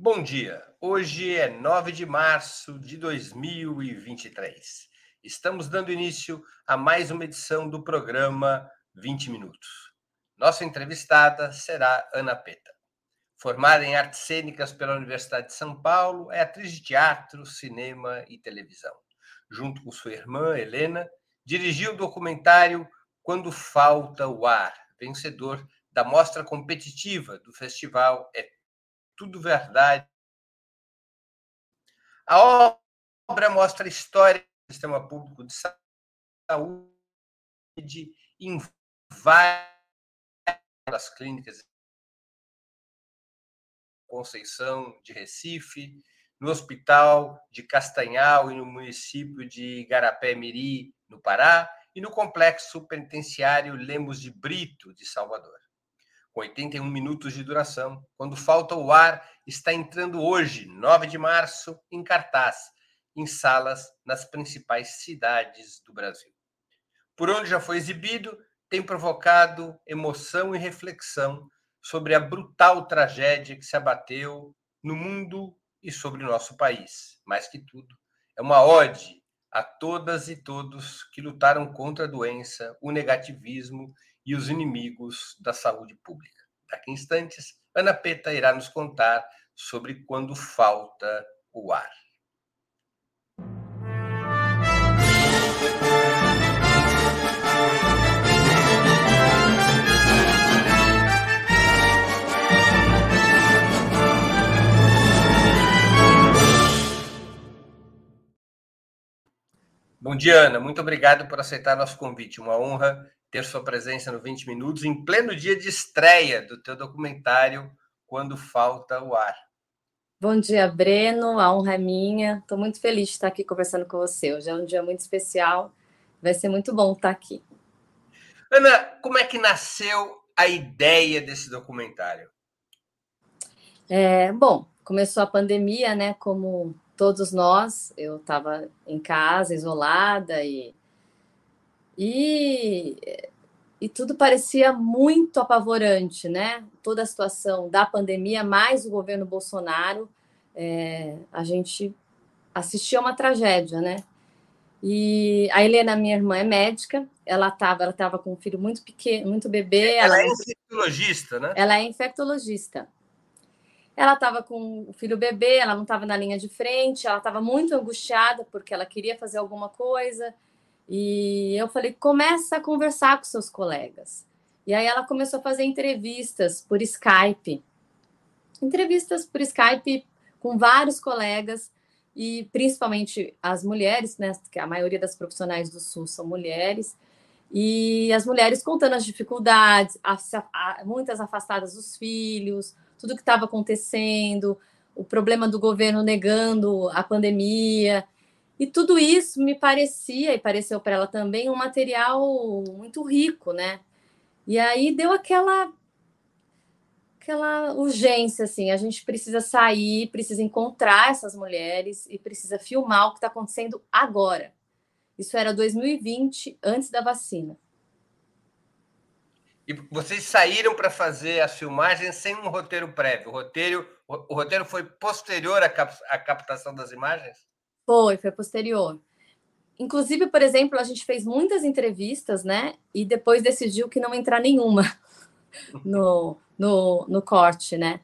Bom dia. Hoje é 9 de março de 2023. Estamos dando início a mais uma edição do programa 20 Minutos. Nossa entrevistada será Ana Peta. Formada em artes cênicas pela Universidade de São Paulo, é atriz de teatro, cinema e televisão. Junto com sua irmã, Helena, dirigiu o documentário Quando Falta o Ar, vencedor da mostra competitiva do festival É tudo verdade. A obra mostra a história do sistema público de saúde em várias clínicas Conceição de Recife, no Hospital de Castanhal e no município de Igarapé-Miri, no Pará, e no Complexo Penitenciário Lemos de Brito, de Salvador 81 minutos de duração. Quando falta o ar, está entrando hoje, 9 de março, em cartaz, em salas nas principais cidades do Brasil. Por onde já foi exibido, tem provocado emoção e reflexão sobre a brutal tragédia que se abateu no mundo e sobre o nosso país. Mais que tudo, é uma ode a todas e todos que lutaram contra a doença, o negativismo e os inimigos da saúde pública. Daqui a instantes, Ana Peta irá nos contar sobre quando falta o ar. Bom dia, Ana. Muito obrigado por aceitar nosso convite. Uma honra ter sua presença no 20 Minutos em pleno dia de estreia do teu documentário Quando Falta o Ar. Bom dia, Breno. A honra é minha. Estou muito feliz de estar aqui conversando com você. Hoje é um dia muito especial. Vai ser muito bom estar aqui. Ana, como é que nasceu a ideia desse documentário? É, bom, começou a pandemia, né? Como todos nós, eu estava em casa, isolada e e, e tudo parecia muito apavorante, né? Toda a situação da pandemia, mais o governo Bolsonaro, é, a gente assistia a uma tragédia, né? E a Helena, minha irmã, é médica. Ela estava ela tava com um filho muito pequeno, muito bebê. Ela, ela é infectologista, né? Ela é infectologista. Ela estava com o filho bebê, ela não estava na linha de frente, ela estava muito angustiada porque ela queria fazer alguma coisa e eu falei: começa a conversar com seus colegas. E aí ela começou a fazer entrevistas por Skype. Entrevistas por Skype com vários colegas e principalmente as mulheres, né, que a maioria das profissionais do SUS são mulheres, e as mulheres contando as dificuldades, muitas afastadas dos filhos, tudo que estava acontecendo, o problema do governo negando a pandemia. E tudo isso me parecia, e pareceu para ela também, um material muito rico, né? E aí deu aquela aquela urgência, assim, a gente precisa sair, precisa encontrar essas mulheres e precisa filmar o que está acontecendo agora. Isso era 2020, antes da vacina. E vocês saíram para fazer as filmagens sem um roteiro prévio. O roteiro, o, o roteiro foi posterior à, cap, à captação das imagens? Foi, foi posterior. Inclusive, por exemplo, a gente fez muitas entrevistas, né? E depois decidiu que não entrar nenhuma no, no, no corte, né?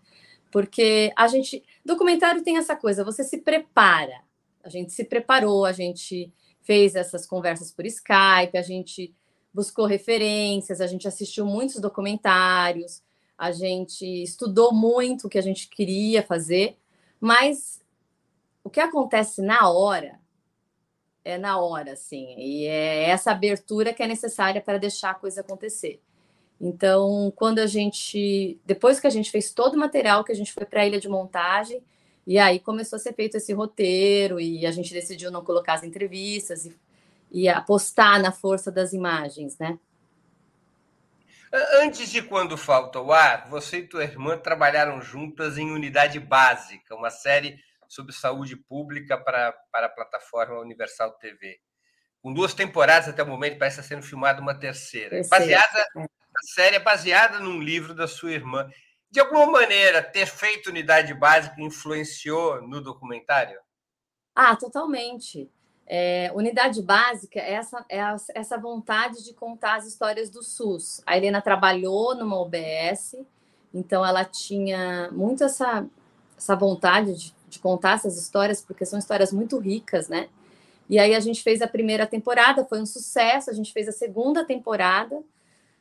Porque a gente. Documentário tem essa coisa, você se prepara. A gente se preparou, a gente fez essas conversas por Skype, a gente buscou referências, a gente assistiu muitos documentários, a gente estudou muito o que a gente queria fazer, mas o que acontece na hora é na hora, assim, e é essa abertura que é necessária para deixar a coisa acontecer. Então, quando a gente, depois que a gente fez todo o material, que a gente foi para a ilha de montagem, e aí começou a ser feito esse roteiro, e a gente decidiu não colocar as entrevistas e, e apostar na força das imagens, né? Antes de Quando Falta o Ar, você e tua irmã trabalharam juntas em Unidade Básica, uma série sobre saúde pública para, para a plataforma Universal TV. Com duas temporadas até o momento, parece estar sendo filmada uma terceira. Baseada, a série é baseada num livro da sua irmã. De alguma maneira, ter feito unidade básica influenciou no documentário? Ah, totalmente. É, unidade básica é essa, é essa vontade de contar as histórias do SUS. A Helena trabalhou numa OBS, então ela tinha muito essa, essa vontade de, de contar essas histórias, porque são histórias muito ricas, né? E aí a gente fez a primeira temporada, foi um sucesso, a gente fez a segunda temporada,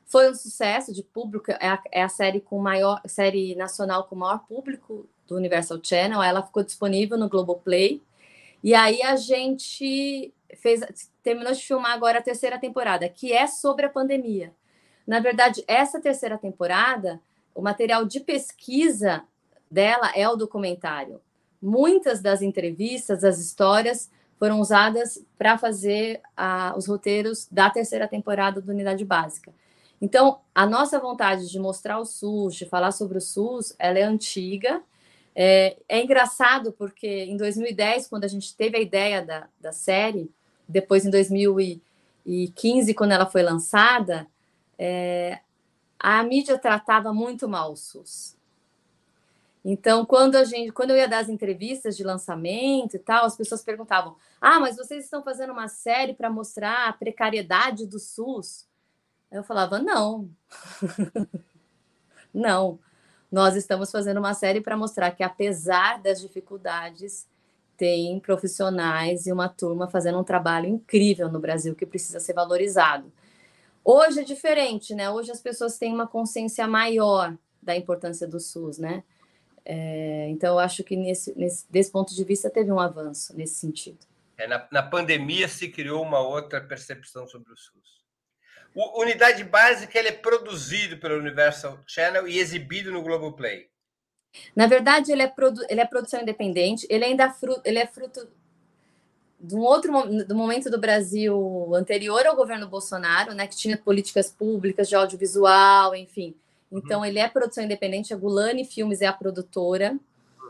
foi um sucesso de público, é a, é a série com maior série nacional com maior público do Universal Channel, ela ficou disponível no Globoplay. E aí a gente fez terminou de filmar agora a terceira temporada, que é sobre a pandemia. Na verdade, essa terceira temporada, o material de pesquisa dela é o documentário. Muitas das entrevistas, as histórias foram usadas para fazer os roteiros da terceira temporada do Unidade Básica. Então, a nossa vontade de mostrar o SUS, de falar sobre o SUS, ela é antiga. É, é engraçado porque em 2010, quando a gente teve a ideia da, da série, depois em 2015, quando ela foi lançada, é, a mídia tratava muito mal o SUS. Então, quando a gente, quando eu ia dar as entrevistas de lançamento e tal, as pessoas perguntavam: "Ah, mas vocês estão fazendo uma série para mostrar a precariedade do SUS?" Eu falava: "Não. não. Nós estamos fazendo uma série para mostrar que apesar das dificuldades, tem profissionais e uma turma fazendo um trabalho incrível no Brasil que precisa ser valorizado. Hoje é diferente, né? Hoje as pessoas têm uma consciência maior da importância do SUS, né? É, então, eu acho que nesse, nesse, desse ponto de vista teve um avanço nesse sentido. É, na, na, pandemia se criou uma outra percepção sobre o SUS. O Unidade Básica ele é produzido pelo Universal Channel e exibido no Globoplay. Na verdade, ele é, produ ele é produção independente, ele ainda fruto, ele é fruto de um outro do momento do Brasil anterior ao governo Bolsonaro, né, que tinha políticas públicas de audiovisual, enfim. Então, uhum. ele é produção independente, a Gulani Filmes é a produtora.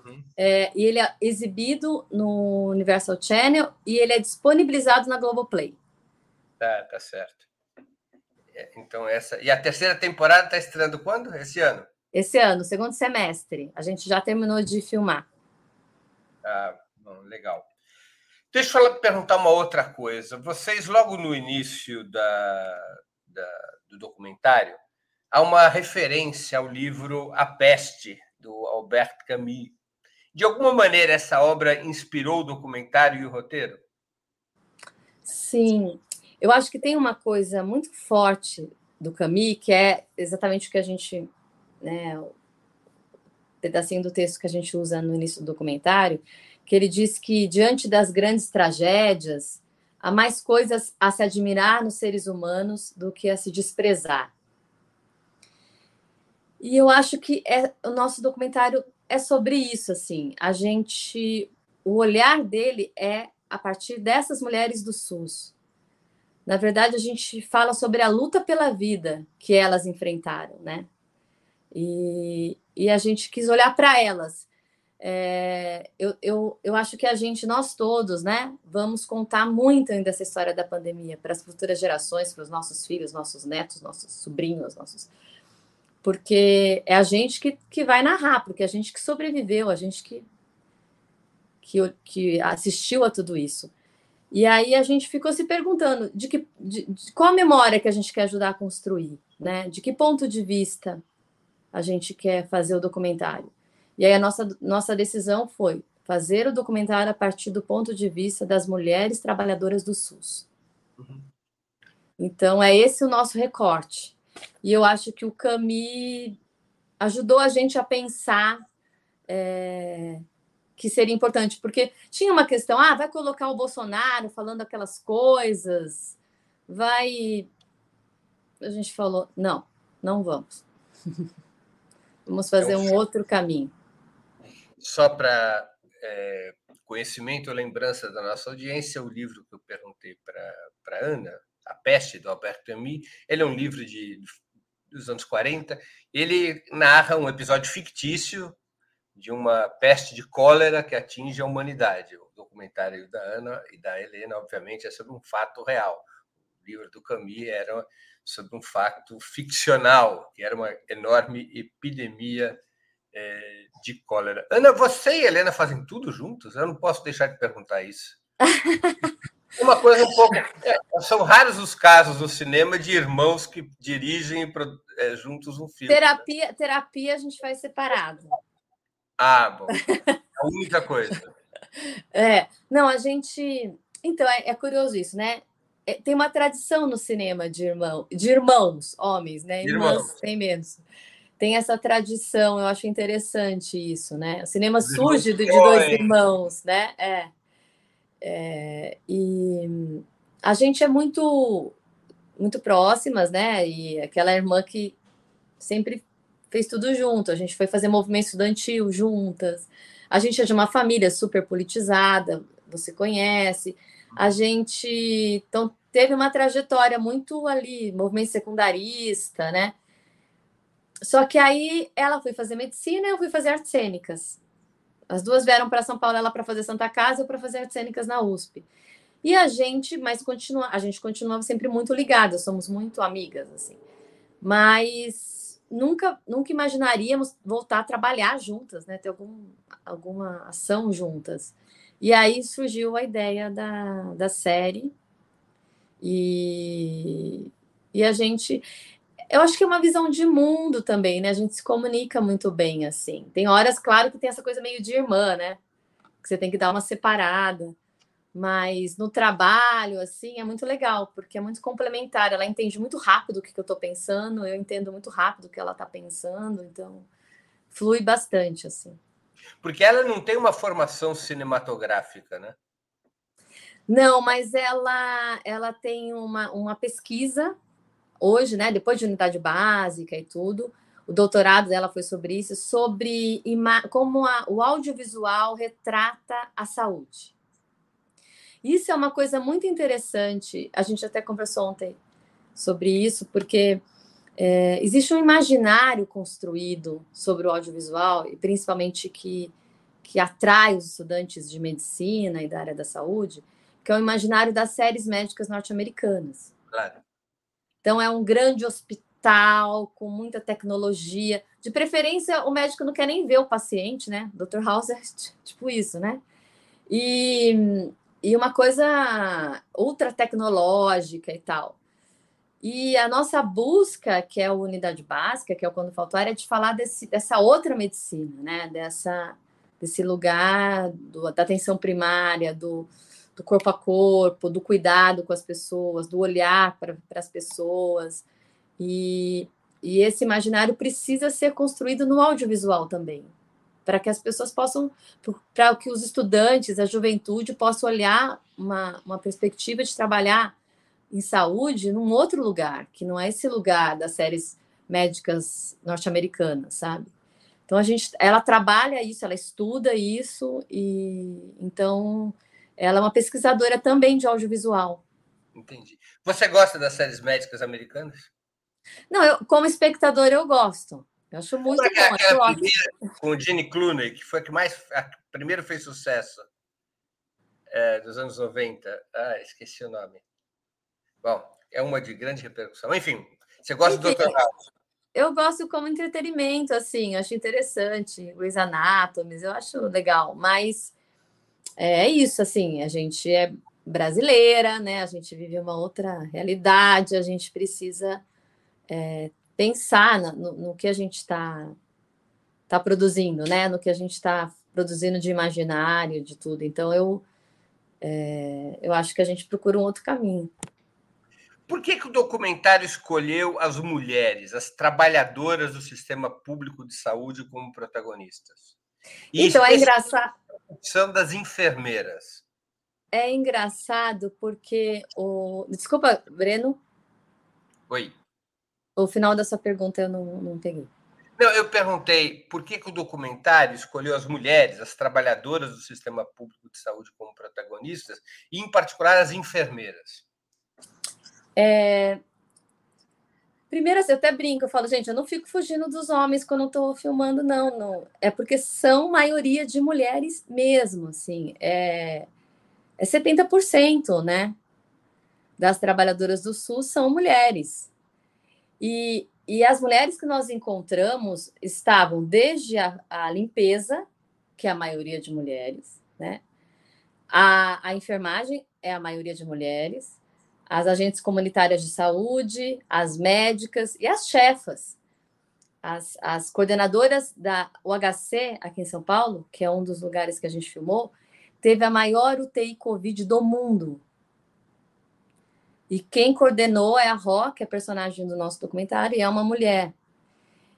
Uhum. É, e ele é exibido no Universal Channel e ele é disponibilizado na Globoplay. Tá, tá certo. É, então, essa. E a terceira temporada está estreando quando? Esse ano? Esse ano, segundo semestre. A gente já terminou de filmar. Ah, bom, legal. Deixa eu perguntar uma outra coisa. Vocês, logo no início da, da do documentário, há uma referência ao livro A Peste, do Albert Camus. De alguma maneira, essa obra inspirou o documentário e o roteiro? Sim. Eu acho que tem uma coisa muito forte do Camus, que é exatamente o que a gente. Né, o pedacinho do texto que a gente usa no início do documentário, que ele diz que, diante das grandes tragédias, há mais coisas a se admirar nos seres humanos do que a se desprezar. E eu acho que é, o nosso documentário é sobre isso, assim. A gente, o olhar dele é a partir dessas mulheres do SUS. Na verdade, a gente fala sobre a luta pela vida que elas enfrentaram, né? E, e a gente quis olhar para elas. É, eu, eu, eu acho que a gente, nós todos, né, vamos contar muito ainda essa história da pandemia para as futuras gerações, para os nossos filhos, nossos netos, nossos sobrinhos, nossos porque é a gente que, que vai narrar, porque é a gente que sobreviveu, a gente que, que, que assistiu a tudo isso. E aí a gente ficou se perguntando de, que, de, de qual a memória que a gente quer ajudar a construir, né? De que ponto de vista a gente quer fazer o documentário. E aí a nossa, nossa decisão foi fazer o documentário a partir do ponto de vista das mulheres trabalhadoras do SUS. Uhum. Então é esse o nosso recorte. E eu acho que o Cami ajudou a gente a pensar é, que seria importante, porque tinha uma questão: ah, vai colocar o Bolsonaro falando aquelas coisas, vai. A gente falou: não, não vamos. vamos fazer um outro caminho. Só para é, conhecimento ou lembrança da nossa audiência, o livro que eu perguntei para Ana, A Peste, do Alberto Camus, ele é um livro de dos anos 40, ele narra um episódio fictício de uma peste de cólera que atinge a humanidade. O documentário da Ana e da Helena, obviamente, é sobre um fato real. O livro do Camus era sobre um fato ficcional, que era uma enorme epidemia é, de cólera. Ana, você e Helena fazem tudo juntos? Eu não posso deixar de perguntar isso. Uma coisa um pouco. É, são raros os casos no cinema de irmãos que dirigem é, juntos um filme. Terapia, terapia a gente faz separado. Ah, bom. A única coisa. É, não, a gente. Então, é, é curioso isso, né? É, tem uma tradição no cinema de, irmão, de irmãos, homens, né? Irmãos, irmãos. tem menos. Tem essa tradição, eu acho interessante isso, né? O cinema Os surge de, de dois irmãos, né? É. é. E a gente é muito muito próximas, né? E aquela irmã que sempre fez tudo junto. A gente foi fazer movimento estudantil juntas. A gente é de uma família super politizada, você conhece. A gente então, teve uma trajetória muito ali, movimento secundarista, né? Só que aí ela foi fazer medicina eu fui fazer artes cênicas. As duas vieram para São Paulo, ela para fazer Santa Casa eu para fazer artes cênicas na USP. E a gente, mas continua, a gente continuava sempre muito ligada, somos muito amigas assim. Mas nunca, nunca imaginaríamos voltar a trabalhar juntas, né? Ter algum, alguma ação juntas. E aí surgiu a ideia da, da série. E, e a gente. Eu acho que é uma visão de mundo também, né? A gente se comunica muito bem, assim. Tem horas, claro, que tem essa coisa meio de irmã, né? Que você tem que dar uma separada. Mas no trabalho, assim, é muito legal, porque é muito complementar. Ela entende muito rápido o que, eu estou pensando, eu entendo muito rápido o que ela está pensando, então flui bastante, assim. Porque ela não tem uma formação cinematográfica, né? Não, mas ela, ela tem uma, uma pesquisa hoje, né? Depois de unidade básica e tudo, o doutorado dela foi sobre isso, sobre como a, o audiovisual retrata a saúde. Isso é uma coisa muito interessante. A gente até conversou ontem sobre isso, porque é, existe um imaginário construído sobre o audiovisual, e principalmente que, que atrai os estudantes de medicina e da área da saúde, que é o imaginário das séries médicas norte-americanas. Claro. Então, é um grande hospital com muita tecnologia. De preferência, o médico não quer nem ver o paciente, né? Dr. House é tipo isso, né? E, e uma coisa ultra tecnológica e tal. E a nossa busca, que é a unidade básica, que é o quando faltou, era de falar desse, dessa outra medicina, né? Dessa, desse lugar do, da atenção primária, do, do corpo a corpo, do cuidado com as pessoas, do olhar para as pessoas. E, e esse imaginário precisa ser construído no audiovisual também para que as pessoas possam, para que os estudantes, a juventude, possam olhar uma, uma perspectiva de trabalhar em saúde num outro lugar, que não é esse lugar das séries médicas norte-americanas, sabe? Então a gente, ela trabalha isso, ela estuda isso e então ela é uma pesquisadora também de audiovisual. Entendi. Você gosta das séries médicas americanas? Não, eu como espectadora eu gosto. Eu acho muito bom. Aquela primeira, com o Gene Clooney, que foi a que mais a primeiro fez sucesso é, dos anos 90. Ah, esqueci o nome. Bom, é uma de grande repercussão. Enfim, você gosta Enfim, do Dr. House? Eu gosto como entretenimento, assim, acho interessante. Grey's Anatomy, eu acho legal, mas é isso, assim, a gente é brasileira, né? A gente vive uma outra realidade, a gente precisa é, pensar no, no que a gente está tá produzindo, né? No que a gente está produzindo de imaginário, de tudo. Então eu é, eu acho que a gente procura um outro caminho. Por que, que o documentário escolheu as mulheres, as trabalhadoras do sistema público de saúde como protagonistas? E então é engraçado. São das enfermeiras. É engraçado porque o. Desculpa, Breno. Oi. O final dessa pergunta eu não, não peguei. Não, eu perguntei por que, que, o documentário escolheu as mulheres, as trabalhadoras do sistema público de saúde como protagonistas, e, em particular, as enfermeiras. É... Primeiro, assim, eu até brinco, eu falo, gente, eu não fico fugindo dos homens quando estou filmando, não, não. É porque são maioria de mulheres mesmo, assim. É, é 70%, né? Das trabalhadoras do SUS são mulheres. E e as mulheres que nós encontramos estavam desde a, a limpeza, que é a maioria de mulheres, né? A, a enfermagem é a maioria de mulheres, as agentes comunitárias de saúde, as médicas e as chefas. As, as coordenadoras da UHC aqui em São Paulo, que é um dos lugares que a gente filmou, teve a maior UTI Covid do mundo. E quem coordenou é a Ró, que é a personagem do nosso documentário, e é uma mulher.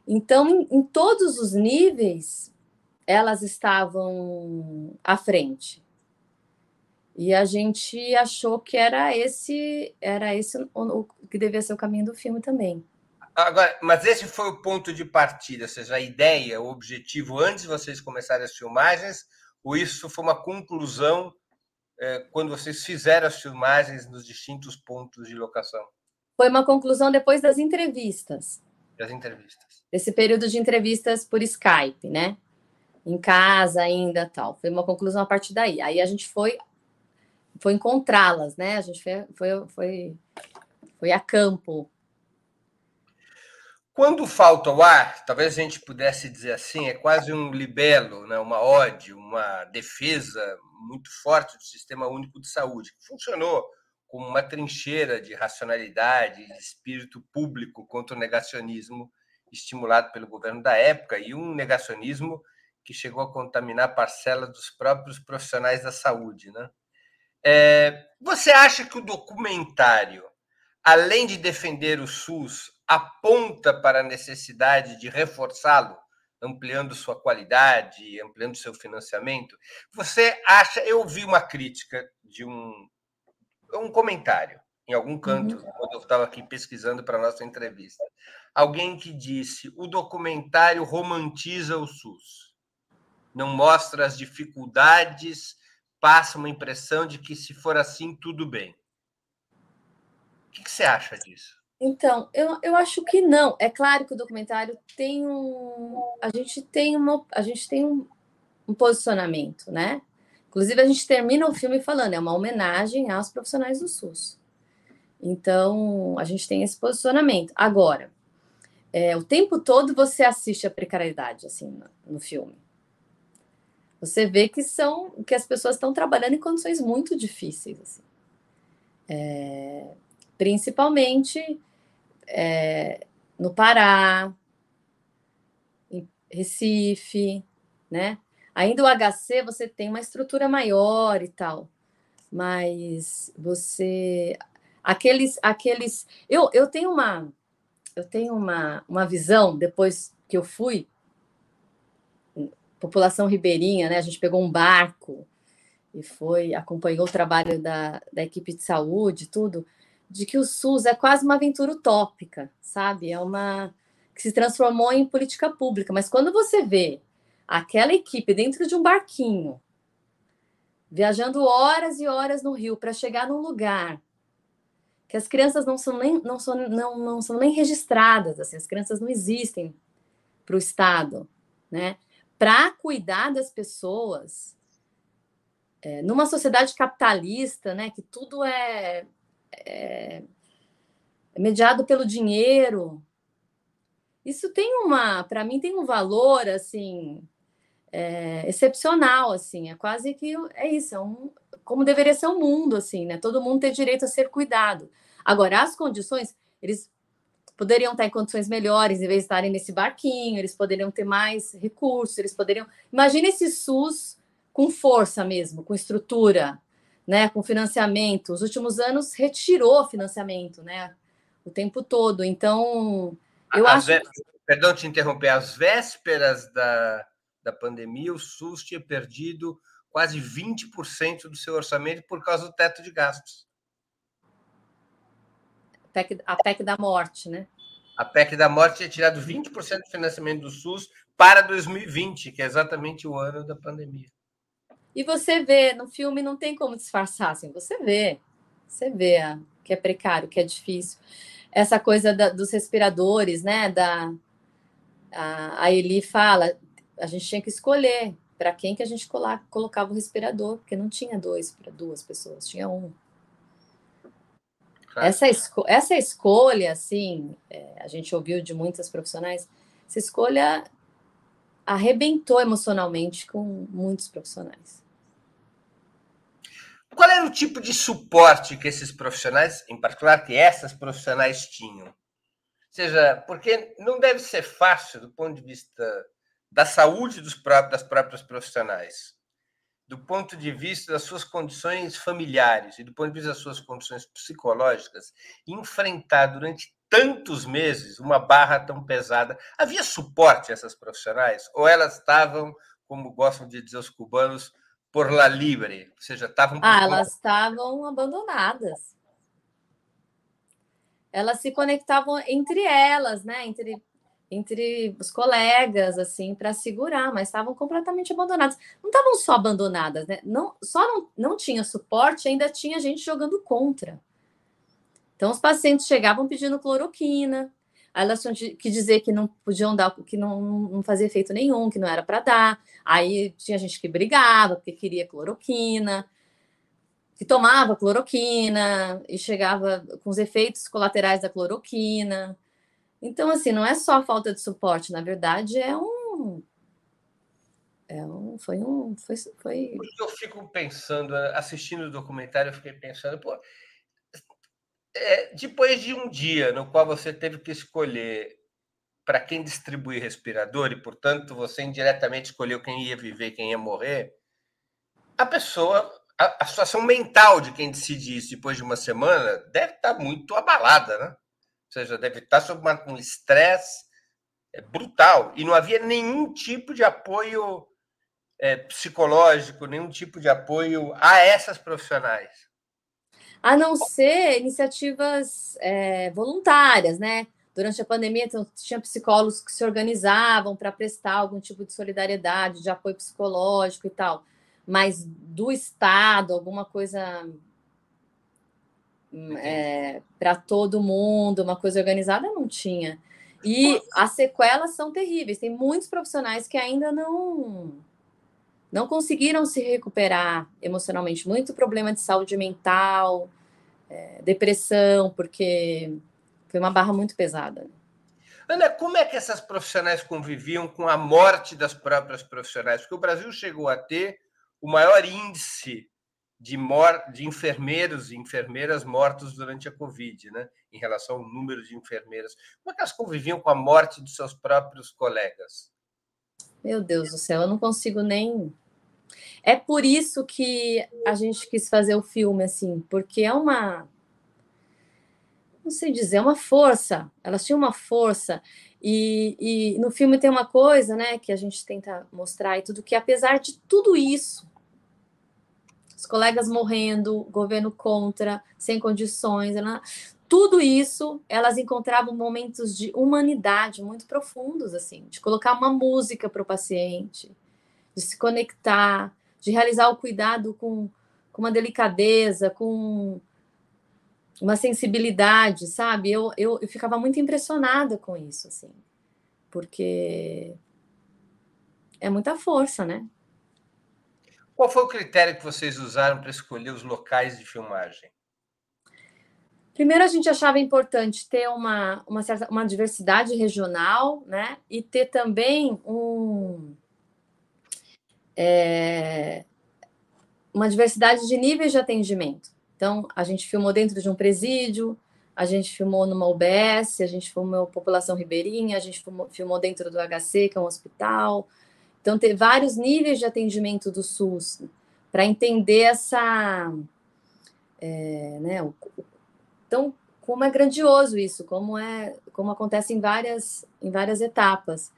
Então, em, em todos os níveis, elas estavam à frente. E a gente achou que era esse, era esse o, o, que devia ser o caminho do filme também. Agora, mas esse foi o ponto de partida, ou seja, a ideia, o objetivo antes de vocês começarem as filmagens, ou isso foi uma conclusão é, quando vocês fizeram as filmagens nos distintos pontos de locação? Foi uma conclusão depois das entrevistas. Das entrevistas. Esse período de entrevistas por Skype, né? Em casa ainda, tal. Foi uma conclusão a partir daí. Aí a gente foi foi encontrá-las, né? A gente foi, foi, foi, foi a campo. Quando falta o ar, talvez a gente pudesse dizer assim, é quase um libelo, né? uma ode, uma defesa muito forte do Sistema Único de Saúde, que funcionou como uma trincheira de racionalidade, de espírito público contra o negacionismo estimulado pelo governo da época e um negacionismo que chegou a contaminar parcela dos próprios profissionais da saúde. Né? É, você acha que o documentário, além de defender o SUS, aponta para a necessidade de reforçá-lo, ampliando sua qualidade, ampliando seu financiamento? Você acha? Eu ouvi uma crítica de um, um comentário em algum canto, uhum. quando eu estava aqui pesquisando para a nossa entrevista. Alguém que disse: o documentário romantiza o SUS, não mostra as dificuldades passa uma impressão de que se for assim, tudo bem. O que, que você acha disso? Então, eu, eu acho que não. É claro que o documentário tem um. A gente tem, uma, a gente tem um, um posicionamento, né? Inclusive, a gente termina o filme falando, é uma homenagem aos profissionais do SUS. Então, a gente tem esse posicionamento. Agora, é, o tempo todo você assiste a precariedade, assim, no, no filme. Você vê que são que as pessoas estão trabalhando em condições muito difíceis, assim. é, principalmente é, no Pará, em Recife, né? Ainda o HC você tem uma estrutura maior e tal, mas você aqueles aqueles eu, eu tenho uma eu tenho uma, uma visão depois que eu fui população ribeirinha, né? A gente pegou um barco e foi, acompanhou o trabalho da, da equipe de saúde, tudo, de que o SUS é quase uma aventura utópica, sabe? É uma que se transformou em política pública. Mas quando você vê aquela equipe dentro de um barquinho, viajando horas e horas no rio para chegar num lugar que as crianças não são nem, não são, não, não são nem registradas, assim, as crianças não existem para o Estado, né? para cuidar das pessoas é, numa sociedade capitalista, né, que tudo é, é, mediado pelo dinheiro. Isso tem uma, para mim, tem um valor assim é, excepcional, assim, é quase que é isso, é um, como deveria ser o mundo, assim, né? Todo mundo ter direito a ser cuidado. Agora, as condições, eles poderiam estar em condições melhores, em vez de estarem nesse barquinho, eles poderiam ter mais recursos, eles poderiam. Imagina esse SUS com força mesmo, com estrutura, né, com financiamento. Os últimos anos retirou financiamento, né, o tempo todo. Então, eu As acho. Perdão te interromper, às vésperas da, da pandemia, o SUS tinha perdido quase 20% do seu orçamento por causa do teto de gastos. PEC, a PEC da morte, né? A PEC da morte tinha tirado 20% do financiamento do SUS para 2020, que é exatamente o ano da pandemia. E você vê, no filme não tem como disfarçar, assim, você vê, você vê que é precário, que é difícil. Essa coisa da, dos respiradores, né? Da, a, a Eli fala, a gente tinha que escolher para quem que a gente colocava o respirador, porque não tinha dois para duas pessoas, tinha um. Claro. Essa, esco essa escolha, assim, é, a gente ouviu de muitas profissionais, essa escolha arrebentou emocionalmente com muitos profissionais. Qual era o tipo de suporte que esses profissionais, em particular que essas profissionais tinham? Ou seja, porque não deve ser fácil do ponto de vista da saúde dos próprios, das próprias profissionais, do ponto de vista das suas condições familiares e do ponto de vista das suas condições psicológicas, enfrentar durante tantos meses uma barra tão pesada. Havia suporte a essas profissionais? Ou elas estavam, como gostam de dizer os cubanos, por la libre, ou seja, estavam. Ah, elas estavam abandonadas. Elas se conectavam entre elas, né? Entre, entre os colegas, assim, para segurar, mas estavam completamente abandonadas. Não estavam só abandonadas, né? Não, só não, não tinha suporte, ainda tinha gente jogando contra. Então, os pacientes chegavam pedindo cloroquina, elas tinham que dizer que não podiam dar, que não, não fazia efeito nenhum, que não era para dar. Aí tinha gente que brigava porque queria cloroquina, que tomava cloroquina e chegava com os efeitos colaterais da cloroquina. Então, assim, não é só falta de suporte, na verdade, é um. É um foi um. Foi, foi... Eu fico pensando, assistindo o documentário, eu fiquei pensando, pô, é, depois de um dia no qual você teve que escolher para quem distribuir respirador e, portanto, você indiretamente escolheu quem ia viver, quem ia morrer, a pessoa, a, a situação mental de quem decide isso depois de uma semana deve estar tá muito abalada, né? Ou seja, deve estar tá sob uma, um estresse é, brutal e não havia nenhum tipo de apoio é, psicológico, nenhum tipo de apoio a essas profissionais a não ser iniciativas é, voluntárias, né? Durante a pandemia, então, tinha psicólogos que se organizavam para prestar algum tipo de solidariedade, de apoio psicológico e tal. Mas do Estado, alguma coisa hum, é, para todo mundo, uma coisa organizada, não tinha. E as sequelas são terríveis. Tem muitos profissionais que ainda não não conseguiram se recuperar emocionalmente. Muito problema de saúde mental, é, depressão, porque foi uma barra muito pesada. Ana, como é que essas profissionais conviviam com a morte das próprias profissionais? Porque o Brasil chegou a ter o maior índice de, mor de enfermeiros e enfermeiras mortos durante a Covid, né? em relação ao número de enfermeiras. Como é que elas conviviam com a morte dos seus próprios colegas? Meu Deus do céu, eu não consigo nem é por isso que a gente quis fazer o filme, assim, porque é uma. Não sei dizer, é uma força. Elas tinham uma força. E, e no filme tem uma coisa, né, que a gente tenta mostrar e tudo, que apesar de tudo isso, os colegas morrendo, governo contra, sem condições, né, tudo isso, elas encontravam momentos de humanidade muito profundos, assim, de colocar uma música para o paciente, de se conectar, de realizar o cuidado com, com uma delicadeza, com uma sensibilidade, sabe? Eu, eu, eu ficava muito impressionada com isso, assim, porque é muita força, né? Qual foi o critério que vocês usaram para escolher os locais de filmagem? Primeiro, a gente achava importante ter uma, uma certa uma diversidade regional, né? E ter também um, é, uma diversidade de níveis de atendimento. Então, a gente filmou dentro de um presídio, a gente filmou numa UBS, a gente filmou população ribeirinha, a gente filmou, filmou dentro do HC, que é um hospital. Então, ter vários níveis de atendimento do SUS para entender essa. É, né, o, então, como é grandioso isso, como é, como acontece em várias, em várias etapas.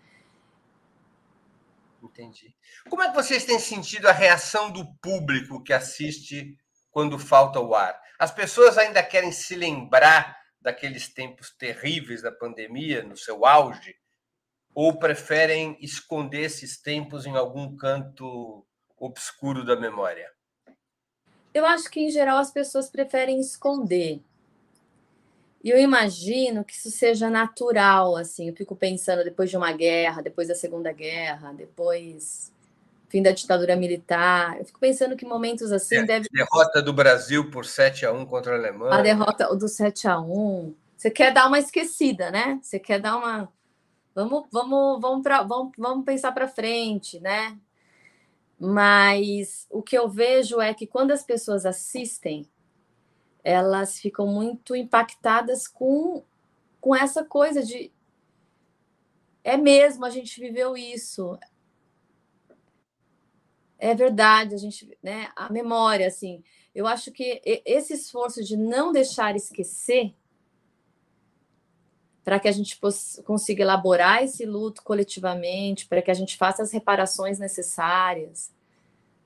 Entendi. Como é que vocês têm sentido a reação do público que assiste quando falta o ar? As pessoas ainda querem se lembrar daqueles tempos terríveis da pandemia, no seu auge, ou preferem esconder esses tempos em algum canto obscuro da memória? Eu acho que, em geral, as pessoas preferem esconder. E eu imagino que isso seja natural, assim. Eu fico pensando depois de uma guerra, depois da Segunda Guerra, depois fim da ditadura militar. Eu fico pensando que momentos assim é, deve. Derrota do Brasil por 7 a 1 contra a Alemanha. A derrota do 7 a 1 Você quer dar uma esquecida, né? Você quer dar uma. Vamos, vamos, vamos, pra, vamos, vamos pensar para frente, né? Mas o que eu vejo é que quando as pessoas assistem, elas ficam muito impactadas com, com essa coisa de é mesmo, a gente viveu isso. É verdade, a gente, né, a memória assim. Eu acho que esse esforço de não deixar esquecer para que a gente consiga elaborar esse luto coletivamente, para que a gente faça as reparações necessárias,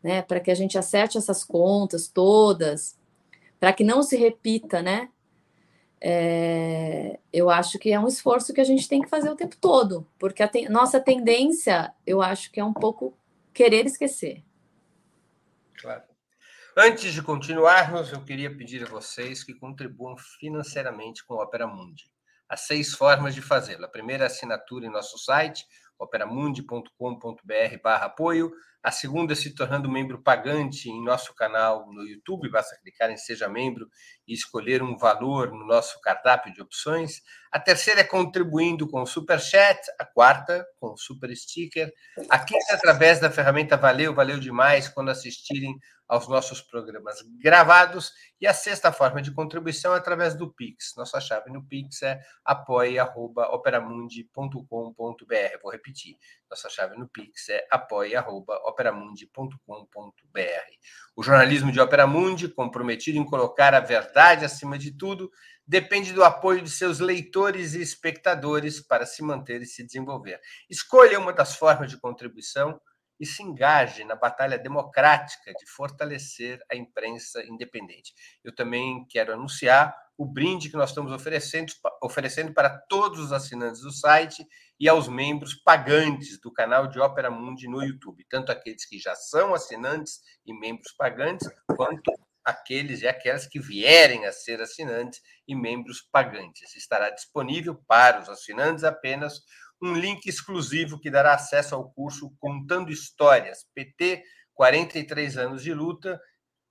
né, para que a gente acerte essas contas todas, para que não se repita, né? É, eu acho que é um esforço que a gente tem que fazer o tempo todo, porque a nossa tendência, eu acho que é um pouco querer esquecer. Claro. Antes de continuarmos, eu queria pedir a vocês que contribuam financeiramente com o Opera Mundi. Há seis formas de fazê-lo. A primeira é assinatura em nosso site, operamundi.com.br barra apoio. A segunda é se tornando membro pagante em nosso canal no YouTube. Basta clicar em Seja Membro e escolher um valor no nosso cardápio de opções. A terceira é contribuindo com o Super Chat. A quarta, com o Super Sticker. A quinta, através da ferramenta Valeu, valeu demais quando assistirem aos nossos programas gravados. E a sexta forma de contribuição é através do Pix. Nossa chave no Pix é apoia.operamundi.com.br. Vou repetir. Nossa chave no Pix é apoia.operamundi.com.br. O jornalismo de Opera Mundi, comprometido em colocar a verdade acima de tudo, depende do apoio de seus leitores e espectadores para se manter e se desenvolver. Escolha uma das formas de contribuição e se engaje na batalha democrática de fortalecer a imprensa independente. Eu também quero anunciar o brinde que nós estamos oferecendo, oferecendo para todos os assinantes do site e aos membros pagantes do canal de Ópera Mundi no YouTube, tanto aqueles que já são assinantes e membros pagantes, quanto aqueles e aquelas que vierem a ser assinantes e membros pagantes. Estará disponível para os assinantes apenas um link exclusivo que dará acesso ao curso Contando Histórias, PT 43 anos de luta,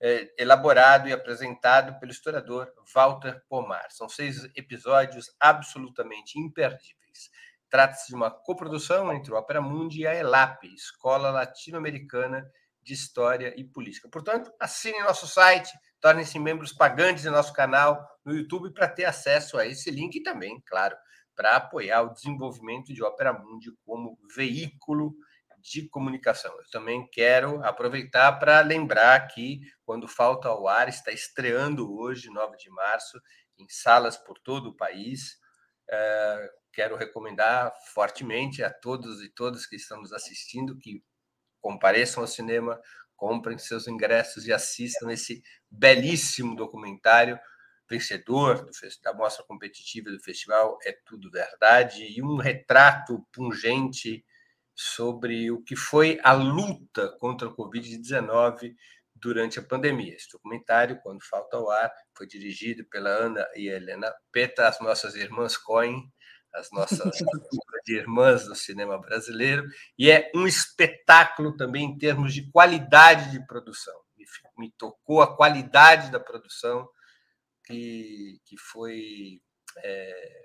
é, elaborado e apresentado pelo historiador Walter Pomar. São seis episódios absolutamente imperdíveis. Trata-se de uma coprodução entre o Opera Mundi e a ELAP, Escola Latino-Americana de História e Política. Portanto, assine nosso site, tornem-se membros pagantes do nosso canal no YouTube para ter acesso a esse link e também, claro, para apoiar o desenvolvimento de Opera Mundi como veículo de comunicação. Eu também quero aproveitar para lembrar que quando falta ao ar está estreando hoje, 9 de março, em salas por todo o país. É, quero recomendar fortemente a todos e todas que estamos assistindo que compareçam ao cinema, comprem seus ingressos e assistam esse belíssimo documentário vencedor do, da mostra competitiva do festival É Tudo Verdade e um retrato pungente sobre o que foi a luta contra a Covid-19 durante a pandemia. Esse documentário, quando falta ao ar, foi dirigido pela Ana e Helena Peta, as nossas irmãs Cohen, as nossas irmãs do cinema brasileiro, e é um espetáculo também em termos de qualidade de produção. Me tocou a qualidade da produção, que, que foi, é,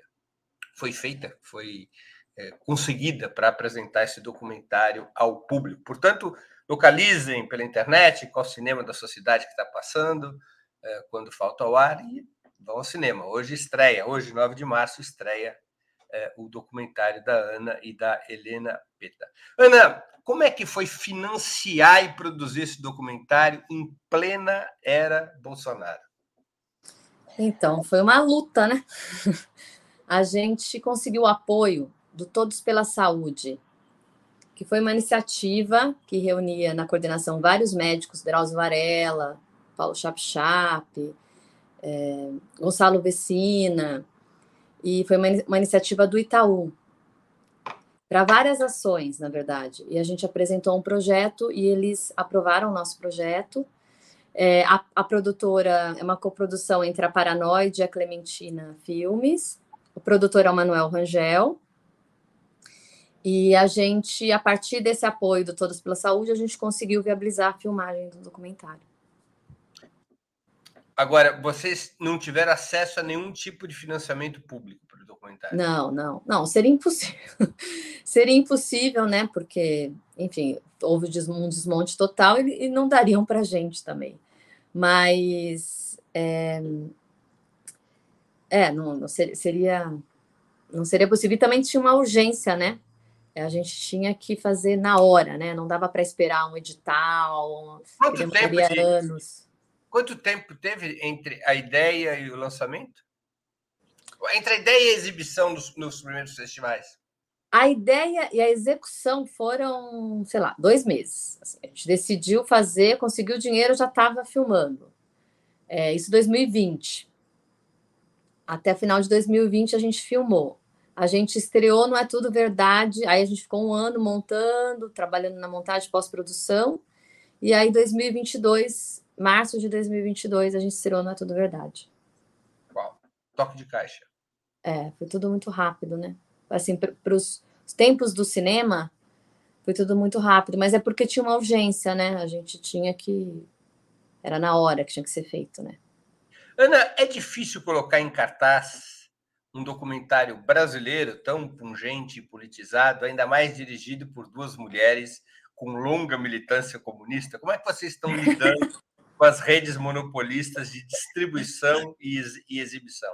foi feita, foi é, conseguida para apresentar esse documentário ao público. Portanto, localizem pela internet qual cinema da sociedade que está passando, é, quando falta ao ar, e vão ao cinema. Hoje estreia, hoje, 9 de março, estreia é, o documentário da Ana e da Helena Peta. Ana, como é que foi financiar e produzir esse documentário em plena era Bolsonaro? Então, foi uma luta, né? A gente conseguiu o apoio do Todos pela Saúde, que foi uma iniciativa que reunia na coordenação vários médicos, Drauzio Varela, Paulo Chapchap, é, Gonçalo Vecina, e foi uma, uma iniciativa do Itaú, para várias ações, na verdade. E a gente apresentou um projeto e eles aprovaram o nosso projeto é, a, a, produtora é uma coprodução entre a Paranoide e a Clementina Filmes. O produtor é o Manuel Rangel. E a gente, a partir desse apoio do Todos pela Saúde, a gente conseguiu viabilizar a filmagem do documentário. Agora, vocês não tiveram acesso a nenhum tipo de financiamento público para o documentário? Não, não, não, seria impossível. seria impossível, né? Porque, enfim, houve um desmonte total e, não dariam para a gente também. Mas é, é não, não seria não seria possível. E também tinha uma urgência, né? A gente tinha que fazer na hora, né? Não dava para esperar um edital. Quanto tempo, de... anos. Quanto tempo teve entre a ideia e o lançamento? Entre a ideia e a exibição nos, nos primeiros festivais? A ideia e a execução foram, sei lá, dois meses. Assim, a gente decidiu fazer, conseguiu o dinheiro, já estava filmando. É, isso 2020. Até final de 2020 a gente filmou. A gente estreou Não É Tudo Verdade, aí a gente ficou um ano montando, trabalhando na montagem pós-produção, e aí 2022, março de 2022, a gente estreou Não É Tudo Verdade. Uau, toque de caixa. É, foi tudo muito rápido, né? Assim, para os tempos do cinema, foi tudo muito rápido, mas é porque tinha uma urgência, né? A gente tinha que. Era na hora que tinha que ser feito, né? Ana, é difícil colocar em cartaz um documentário brasileiro tão pungente e politizado, ainda mais dirigido por duas mulheres com longa militância comunista. Como é que vocês estão lidando com as redes monopolistas de distribuição e, exibição?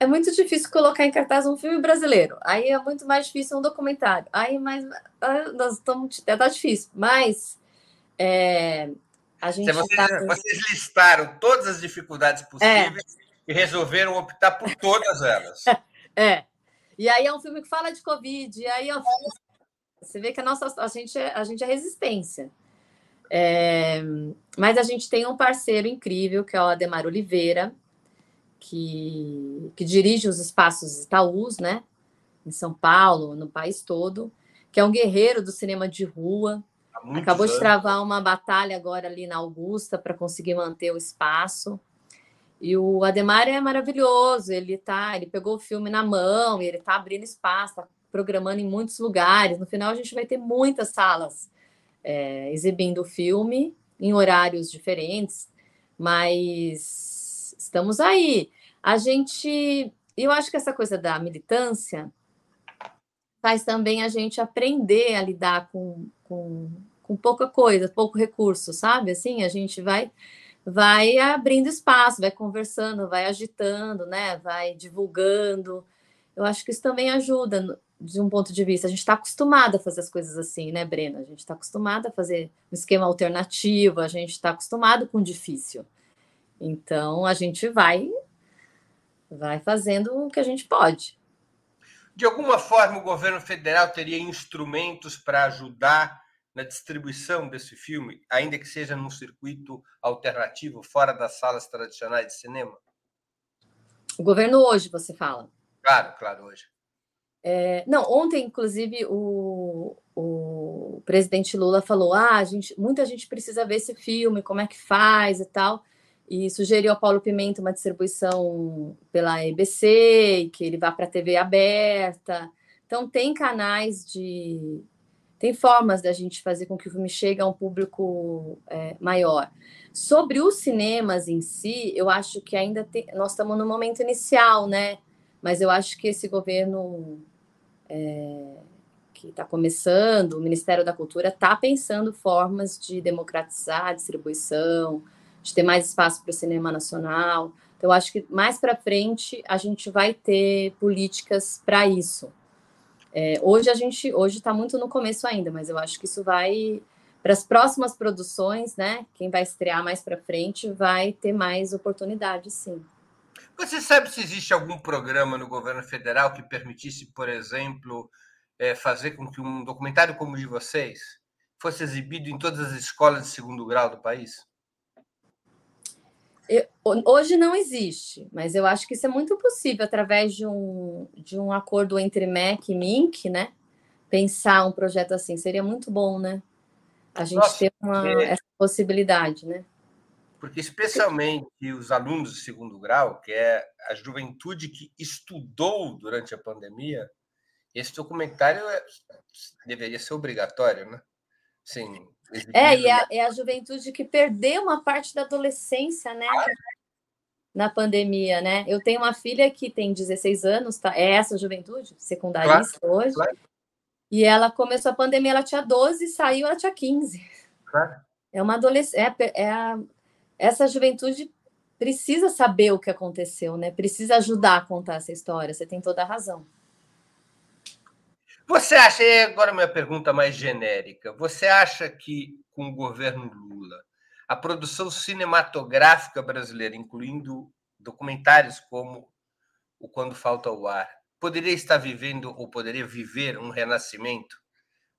É muito difícil colocar em cartaz um filme brasileiro. Aí é muito mais difícil um documentário. Aí mais ah, nós estamos é tá difícil, mas é, a gente vocês, tá... vocês listaram todas as dificuldades possíveis. É e resolveram optar por todas elas. É. E aí é um filme que fala de Covid, e aí é você vê que a nossa a gente é, a gente é resistência. É, mas a gente tem um parceiro incrível, que é o Ademar Oliveira, que, que dirige os espaços Itaús, né? Em São Paulo, no país todo, que é um guerreiro do cinema de rua. Acabou anos. de travar uma batalha agora ali na Augusta para conseguir manter o espaço. E o Ademar é maravilhoso, ele tá, ele pegou o filme na mão, ele tá abrindo espaço, tá programando em muitos lugares. No final a gente vai ter muitas salas é, exibindo o filme em horários diferentes, mas estamos aí. A gente, eu acho que essa coisa da militância faz também a gente aprender a lidar com, com, com pouca coisa, pouco recurso, sabe? Assim, a gente vai vai abrindo espaço, vai conversando, vai agitando, né? Vai divulgando. Eu acho que isso também ajuda de um ponto de vista. A gente está acostumado a fazer as coisas assim, né, Brena? A gente está acostumado a fazer um esquema alternativo, a gente está acostumado com o difícil. Então a gente vai vai fazendo o que a gente pode. De alguma forma, o governo federal teria instrumentos para ajudar na distribuição desse filme, ainda que seja num circuito alternativo, fora das salas tradicionais de cinema? O governo hoje, você fala? Claro, claro, hoje. É, não, ontem, inclusive, o, o presidente Lula falou: ah, a gente, muita gente precisa ver esse filme, como é que faz e tal. E sugeriu ao Paulo Pimenta uma distribuição pela EBC, que ele vá para a TV aberta. Então, tem canais de, tem formas da gente fazer com que o filme chegue a um público é, maior. Sobre os cinemas em si, eu acho que ainda tem, nós estamos no momento inicial, né? Mas eu acho que esse governo é, que está começando, o Ministério da Cultura está pensando formas de democratizar a distribuição, de ter mais espaço para o cinema nacional. Então, acho que mais para frente a gente vai ter políticas para isso. É, hoje a gente hoje está muito no começo ainda, mas eu acho que isso vai para as próximas produções, né? Quem vai estrear mais para frente vai ter mais oportunidades, sim. Você sabe se existe algum programa no governo federal que permitisse, por exemplo, é, fazer com que um documentário como o de vocês fosse exibido em todas as escolas de segundo grau do país? Eu, hoje não existe, mas eu acho que isso é muito possível através de um, de um acordo entre MEC e MINC, né? Pensar um projeto assim seria muito bom, né? A gente Nossa, ter uma, é... essa possibilidade, né? Porque, especialmente os alunos de segundo grau, que é a juventude que estudou durante a pandemia, Esse documentário é, deveria ser obrigatório, né? Sim. É, e é, é a juventude que perdeu uma parte da adolescência, né? Na pandemia, né? Eu tenho uma filha que tem 16 anos, tá? É essa juventude, secundarista claro, hoje. Claro. E ela começou a pandemia, ela tinha 12, saiu, ela tinha 15. Claro. É uma adolescente. É, é a, essa juventude precisa saber o que aconteceu, né? Precisa ajudar a contar essa história. Você tem toda a razão. Você acha, e agora minha pergunta mais genérica, você acha que com o governo Lula, a produção cinematográfica brasileira, incluindo documentários como o Quando Falta o Ar, poderia estar vivendo ou poderia viver um renascimento?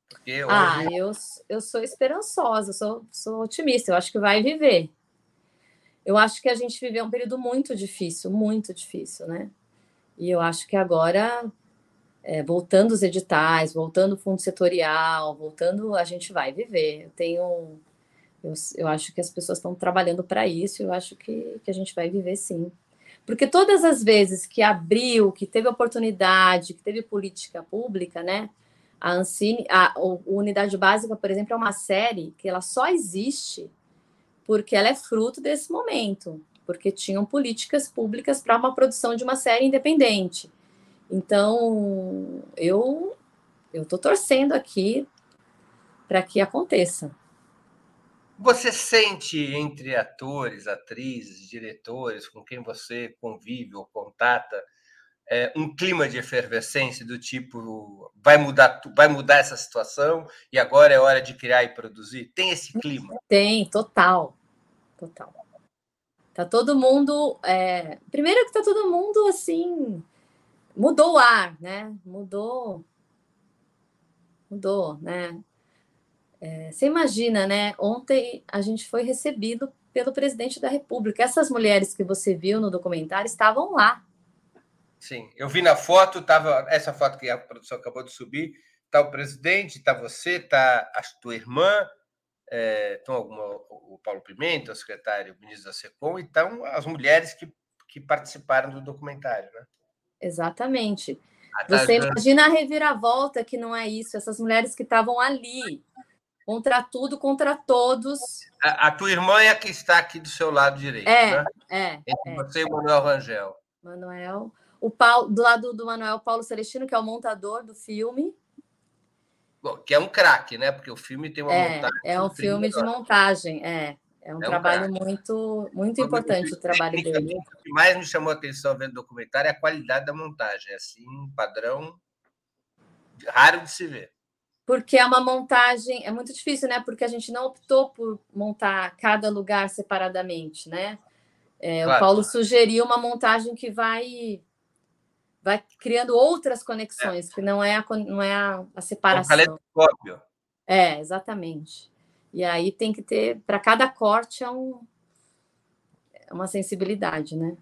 Porque hoje... Ah, eu, eu sou esperançosa, sou, sou otimista, eu acho que vai viver. Eu acho que a gente viveu um período muito difícil, muito difícil, né? E eu acho que agora é, voltando os editais, voltando o fundo setorial, voltando, a gente vai viver. Eu tenho. Eu, eu acho que as pessoas estão trabalhando para isso, eu acho que, que a gente vai viver sim. Porque todas as vezes que abriu, que teve oportunidade, que teve política pública, né? A Ancine, a, a Unidade Básica, por exemplo, é uma série que ela só existe porque ela é fruto desse momento, porque tinham políticas públicas para uma produção de uma série independente. Então, eu eu estou torcendo aqui para que aconteça. Você sente entre atores, atrizes, diretores com quem você convive ou contata é, um clima de efervescência do tipo vai mudar vai mudar essa situação e agora é hora de criar e produzir? Tem esse clima? Tem, total, total. Tá todo mundo. É... Primeiro que tá todo mundo assim mudou o ar, né? Mudou, mudou, né? É, você imagina, né? Ontem a gente foi recebido pelo presidente da República. Essas mulheres que você viu no documentário estavam lá. Sim, eu vi na foto, tava essa foto que a produção acabou de subir, tá o presidente, tá você, tá a tua irmã, é, então alguma, o Paulo Pimenta, o secretário, o ministro da SECOM, e estão as mulheres que, que participaram do documentário, né? Exatamente. Ah, tá Você imagina a reviravolta que não é isso, essas mulheres que estavam ali, contra tudo, contra todos. A, a, tua irmã é a que está aqui do seu lado direito, é, né? É, Entre é. você e o Manuel Rangel. Manuel. O Paulo, do lado do Manuel Paulo Celestino, que é o montador do filme. Bom, que é um craque, né? Porque o filme tem uma é, montagem. É um filme de montagem, é. É um é trabalho muito, muito importante o trabalho dele. O que mais me chamou a atenção vendo o documentário é a qualidade da montagem. É assim, um padrão raro de se ver. Porque é uma montagem, é muito difícil, né? Porque a gente não optou por montar cada lugar separadamente, né? É, claro. O Paulo sugeriu uma montagem que vai vai criando outras conexões, é. que não é a, não é a, a separação. Um é, exatamente. E aí tem que ter, para cada corte, é, um, é uma sensibilidade, né?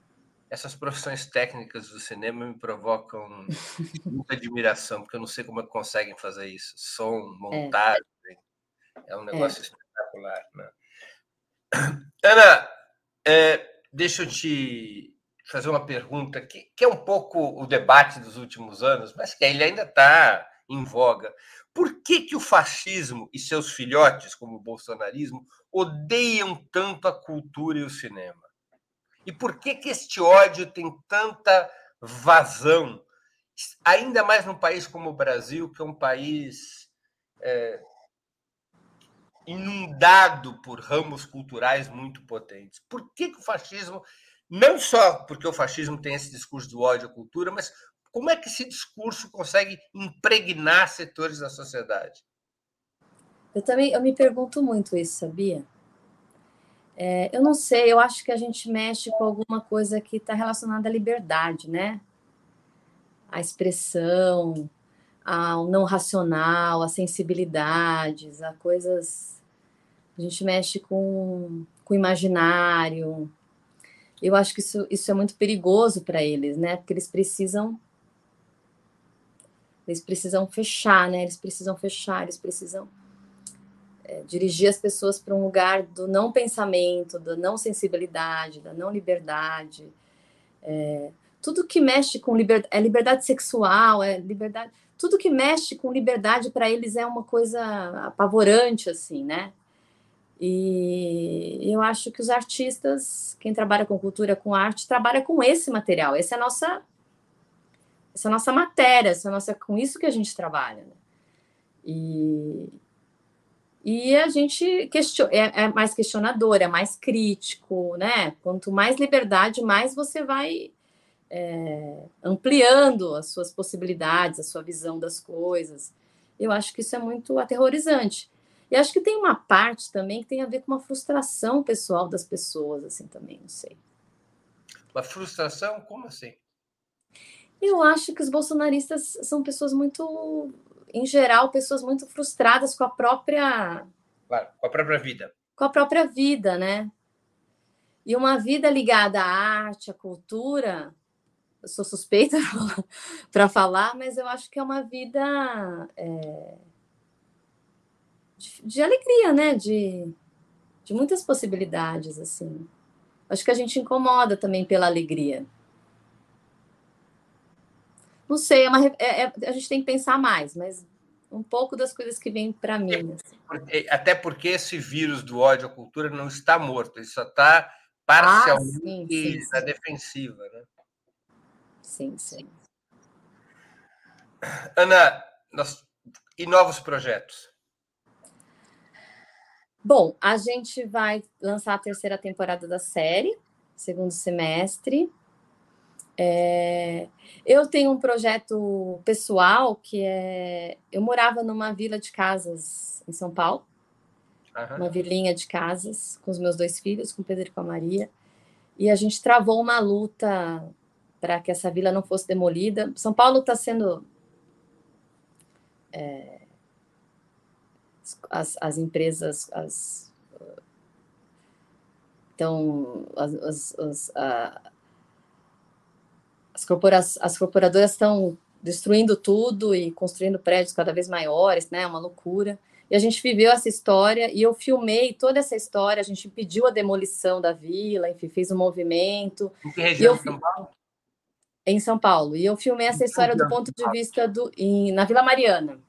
Essas profissões técnicas do cinema me provocam muita admiração, porque eu não sei como é que conseguem fazer isso. Som, é. montagem, é, é um negócio é. espetacular. Né? Ana, é, deixa eu te fazer uma pergunta que, que é um pouco o debate dos últimos anos, mas que ele ainda está em voga. Por que, que o fascismo e seus filhotes, como o bolsonarismo, odeiam tanto a cultura e o cinema? E por que, que este ódio tem tanta vazão, ainda mais num país como o Brasil, que é um país é, inundado por ramos culturais muito potentes? Por que, que o fascismo, não só porque o fascismo tem esse discurso do ódio à cultura, mas como é que esse discurso consegue impregnar setores da sociedade? Eu também eu me pergunto muito isso, sabia? É, eu não sei, eu acho que a gente mexe com alguma coisa que está relacionada à liberdade, né? A expressão, ao não racional, a sensibilidades, a coisas. A gente mexe com, com o imaginário. Eu acho que isso, isso é muito perigoso para eles, né? Porque eles precisam eles precisam fechar, né? Eles precisam fechar, eles precisam é, dirigir as pessoas para um lugar do não pensamento, da não sensibilidade, da não liberdade. É, tudo que mexe com liberdade, é liberdade sexual, é liberdade. tudo que mexe com liberdade para eles é uma coisa apavorante, assim, né? E eu acho que os artistas, quem trabalha com cultura, com arte, trabalha com esse material. Essa é a nossa, essa nossa matéria, essa nossa, com isso que a gente trabalha. Né? E, e a gente question, é, é, mais questionador, é mais crítico, né? Quanto mais liberdade, mais você vai é, ampliando as suas possibilidades, a sua visão das coisas. Eu acho que isso é muito aterrorizante. E acho que tem uma parte também que tem a ver com uma frustração pessoal das pessoas, assim, também, não sei. Uma frustração? Como assim? Eu acho que os bolsonaristas são pessoas muito, em geral, pessoas muito frustradas com a própria. Claro, com a própria vida. Com a própria vida, né? E uma vida ligada à arte, à cultura, eu sou suspeita para falar, mas eu acho que é uma vida. É de, de alegria, né? De, de muitas possibilidades, assim. Acho que a gente incomoda também pela alegria. Não sei, é uma, é, é, a gente tem que pensar mais, mas um pouco das coisas que vêm para mim. Assim. Até porque esse vírus do ódio à cultura não está morto, ele só está parcialmente ah, sim, sim. na defensiva. Né? Sim, sim. Ana, nós... e novos projetos? Bom, a gente vai lançar a terceira temporada da série, segundo semestre. É... Eu tenho um projeto pessoal que é. Eu morava numa vila de casas em São Paulo, uhum. uma vilinha de casas, com os meus dois filhos, com o Pedro e com a Maria, e a gente travou uma luta para que essa vila não fosse demolida. São Paulo está sendo. É as, as empresas, as, então, as, as, as, as, corpora as corporadoras estão destruindo tudo e construindo prédios cada vez maiores, né? É uma loucura. E a gente viveu essa história e eu filmei toda essa história. A gente pediu a demolição da vila, enfim, fez um movimento. Em que região São Paulo? Em São Paulo. E eu filmei essa história do ponto de vista do em, na Vila Mariana.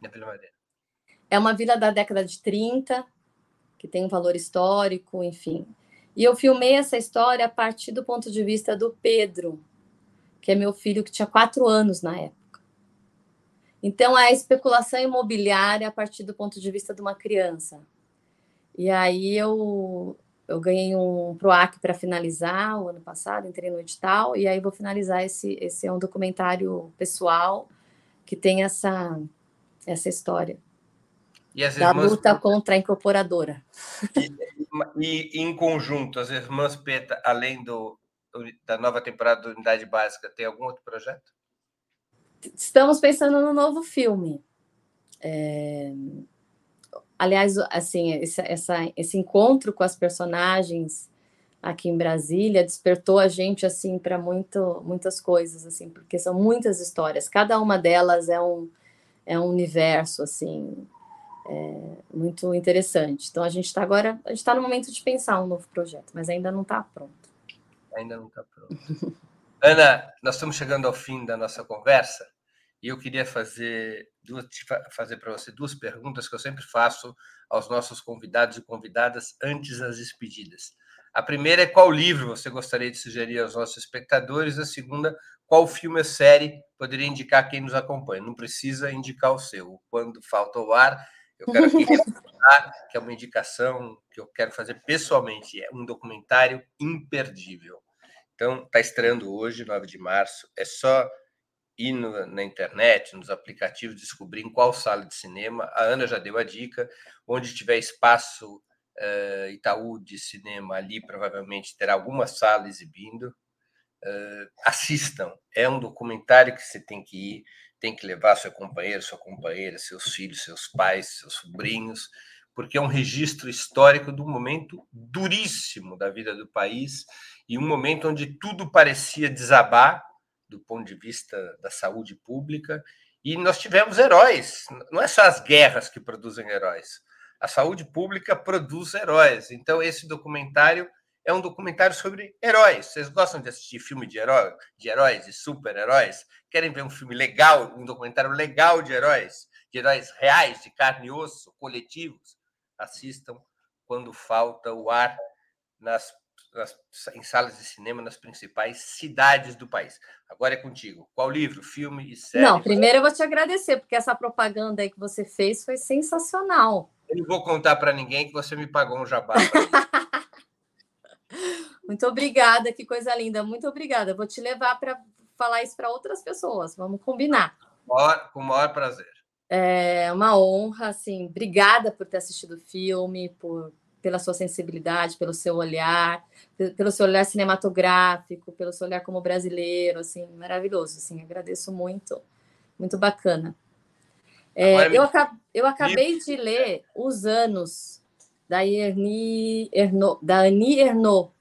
Na Vila Mariana. É uma vila da década de 30, que tem um valor histórico, enfim. E eu filmei essa história a partir do ponto de vista do Pedro, que é meu filho que tinha quatro anos na época. Então, é a especulação imobiliária a partir do ponto de vista de uma criança. E aí eu, eu ganhei um PROAC para finalizar o ano passado, entrei no edital, e aí vou finalizar esse, esse é um documentário pessoal que tem essa, essa história. E da irmãs... luta contra a incorporadora. E, e, em conjunto, as irmãs Peta, além do, da nova temporada da Unidade Básica, tem algum outro projeto? Estamos pensando no novo filme. É... Aliás, assim, esse, essa, esse encontro com as personagens aqui em Brasília despertou a gente assim para muito muitas coisas assim, porque são muitas histórias. Cada uma delas é um é um universo assim é, muito interessante. Então a gente está agora, a gente está no momento de pensar um novo projeto, mas ainda não está pronto. Ainda não está pronto. Ana, nós estamos chegando ao fim da nossa conversa e eu queria fazer duas, fazer para você duas perguntas que eu sempre faço aos nossos convidados e convidadas antes das despedidas. A primeira é qual livro você gostaria de sugerir aos nossos espectadores. A segunda, qual filme ou série poderia indicar quem nos acompanha. Não precisa indicar o seu. Quando falta o ar, eu quero aqui que é uma indicação que eu quero fazer pessoalmente. É um documentário imperdível. Então, está estreando hoje, 9 de março. É só ir no, na internet, nos aplicativos, descobrir em qual sala de cinema. A Ana já deu a dica. Onde tiver espaço uh, Itaú de cinema, ali provavelmente terá alguma sala exibindo. Uh, assistam. É um documentário que você tem que ir tem que levar seu companheiro, sua companheira, seus filhos, seus pais, seus sobrinhos, porque é um registro histórico de um momento duríssimo da vida do país e um momento onde tudo parecia desabar do ponto de vista da saúde pública e nós tivemos heróis. Não é só as guerras que produzem heróis. A saúde pública produz heróis. Então esse documentário é um documentário sobre heróis. Vocês gostam de assistir filme de, herói, de heróis e super-heróis? Querem ver um filme legal, um documentário legal de heróis? De heróis reais, de carne e osso, coletivos? Assistam quando falta o ar nas, nas, em salas de cinema nas principais cidades do país. Agora é contigo. Qual livro, filme e série? Não, primeiro eu vou te agradecer, porque essa propaganda aí que você fez foi sensacional. Eu não vou contar para ninguém que você me pagou um jabá. Muito obrigada, que coisa linda. Muito obrigada. Vou te levar para falar isso para outras pessoas. Vamos combinar. Com o maior prazer. É uma honra, assim. Obrigada por ter assistido o filme, por pela sua sensibilidade, pelo seu olhar, pelo seu olhar cinematográfico, pelo seu olhar como brasileiro, assim, maravilhoso, assim, agradeço muito, muito bacana. É, eu, eu, acabei de ler Os Anos, da Ernie Ernaux, da Annie Ernaux.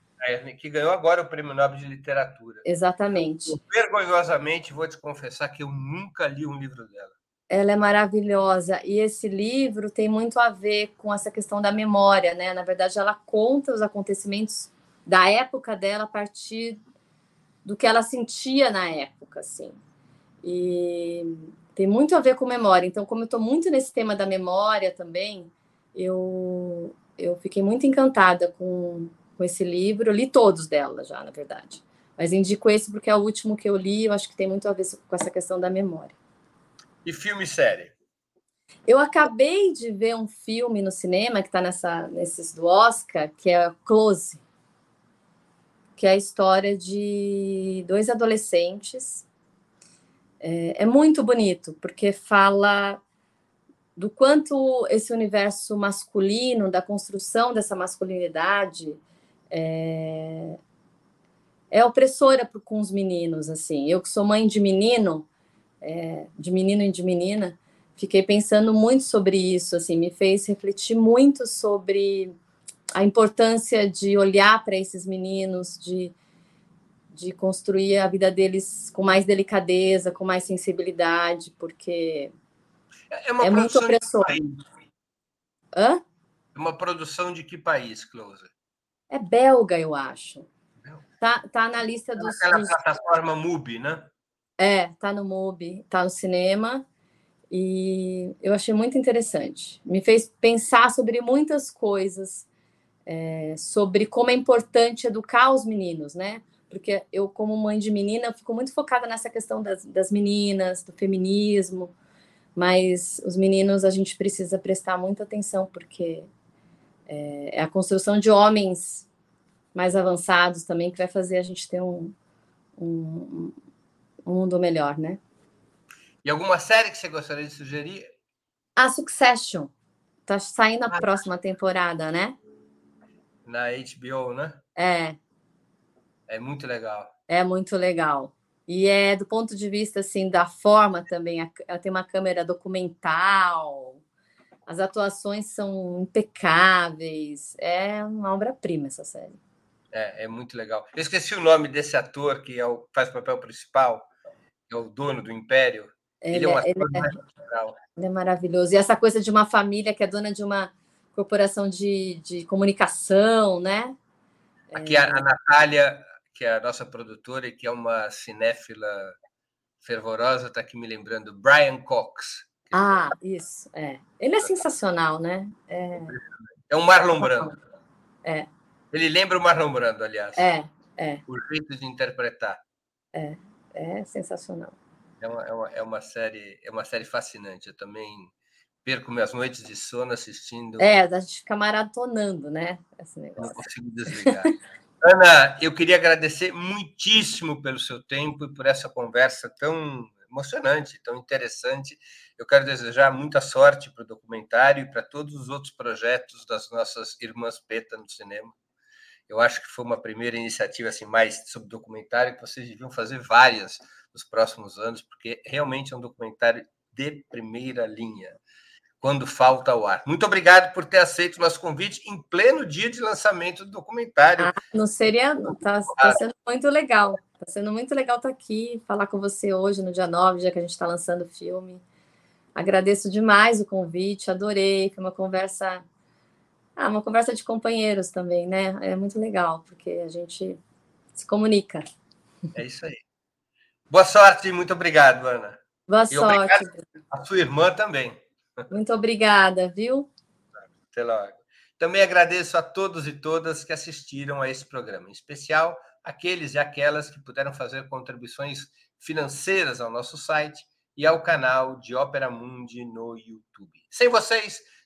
Que ganhou agora o Prêmio Nobel de Literatura. Exatamente. Eu, vergonhosamente, vou te confessar que eu nunca li um livro dela. Ela é maravilhosa. E esse livro tem muito a ver com essa questão da memória, né? Na verdade, ela conta os acontecimentos da época dela a partir do que ela sentia na época, assim. E tem muito a ver com memória. Então, como eu estou muito nesse tema da memória também, eu, eu fiquei muito encantada com, com esse livro. Eu li todos dela já, na verdade. Mas indico esse porque é o último que eu li. Eu acho que tem muito a ver com essa questão da memória. E filme e série? Eu acabei de ver um filme no cinema que está nesses do Oscar, que é Close, que é a história de dois adolescentes. É, é muito bonito, porque fala do quanto esse universo masculino, da construção dessa masculinidade, é, é opressora com os meninos. Assim, eu que sou mãe de menino, é, de menino e de menina, fiquei pensando muito sobre isso, assim, me fez refletir muito sobre a importância de olhar para esses meninos, de, de construir a vida deles com mais delicadeza, com mais sensibilidade, porque é, uma é muito opressor. Hã? É uma produção de que país, Close? É belga, eu acho. Tá, tá na lista dos. Aquela dos... plataforma MUBI, né? É, tá no MUBI, tá no cinema. E eu achei muito interessante. Me fez pensar sobre muitas coisas, é, sobre como é importante educar os meninos, né? Porque eu, como mãe de menina, fico muito focada nessa questão das, das meninas, do feminismo, mas os meninos a gente precisa prestar muita atenção, porque é, é a construção de homens mais avançados também que vai fazer a gente ter um, um, um mundo melhor, né? E alguma série que você gostaria de sugerir? A Succession. Tá saindo a ah, próxima temporada, né? Na HBO, né? É. É muito legal. É muito legal. E é do ponto de vista assim da forma também, ela tem uma câmera documental. As atuações são impecáveis. É uma obra-prima essa série. É, é muito legal. Eu esqueci o nome desse ator que é o, faz o papel principal é o dono do império. Ele, ele é, um ele é, ele é maravilhoso. E essa coisa de uma família que é dona de uma corporação de, de comunicação, né? Aqui é... a, a Natália, que é a nossa produtora e que é uma cinéfila fervorosa, está aqui me lembrando, Brian Cox. Ah, isso, é. Ele é sensacional, né? É, é um Marlon Brando. É. Ele lembra o Marlon Brando, aliás. É, é. O jeito de interpretar. É é sensacional. É uma, é uma, é uma série é uma série fascinante. Eu também perco minhas noites de sono assistindo. É, a gente fica maratonando, né? Esse negócio. Não consigo desligar. Ana, eu queria agradecer muitíssimo pelo seu tempo e por essa conversa tão emocionante, tão interessante. Eu quero desejar muita sorte para o documentário e para todos os outros projetos das nossas irmãs Peta no cinema. Eu acho que foi uma primeira iniciativa assim mais sobre documentário que vocês deviam fazer várias nos próximos anos, porque realmente é um documentário de primeira linha. Quando falta o ar. Muito obrigado por ter aceito o nosso convite em pleno dia de lançamento do documentário. Ah, não seria. Está tá sendo muito legal. Está sendo muito legal estar aqui, falar com você hoje, no dia 9, já que a gente está lançando o filme. Agradeço demais o convite, adorei. Foi uma conversa Ah, uma conversa de companheiros também, né? É muito legal, porque a gente se comunica. É isso aí. Boa sorte e muito obrigado, Ana. Boa e sorte. A sua irmã também. Muito obrigada, viu? Até logo. Também agradeço a todos e todas que assistiram a esse programa, em especial aqueles e aquelas que puderam fazer contribuições financeiras ao nosso site e ao canal de Ópera Mundi no YouTube. Sem vocês,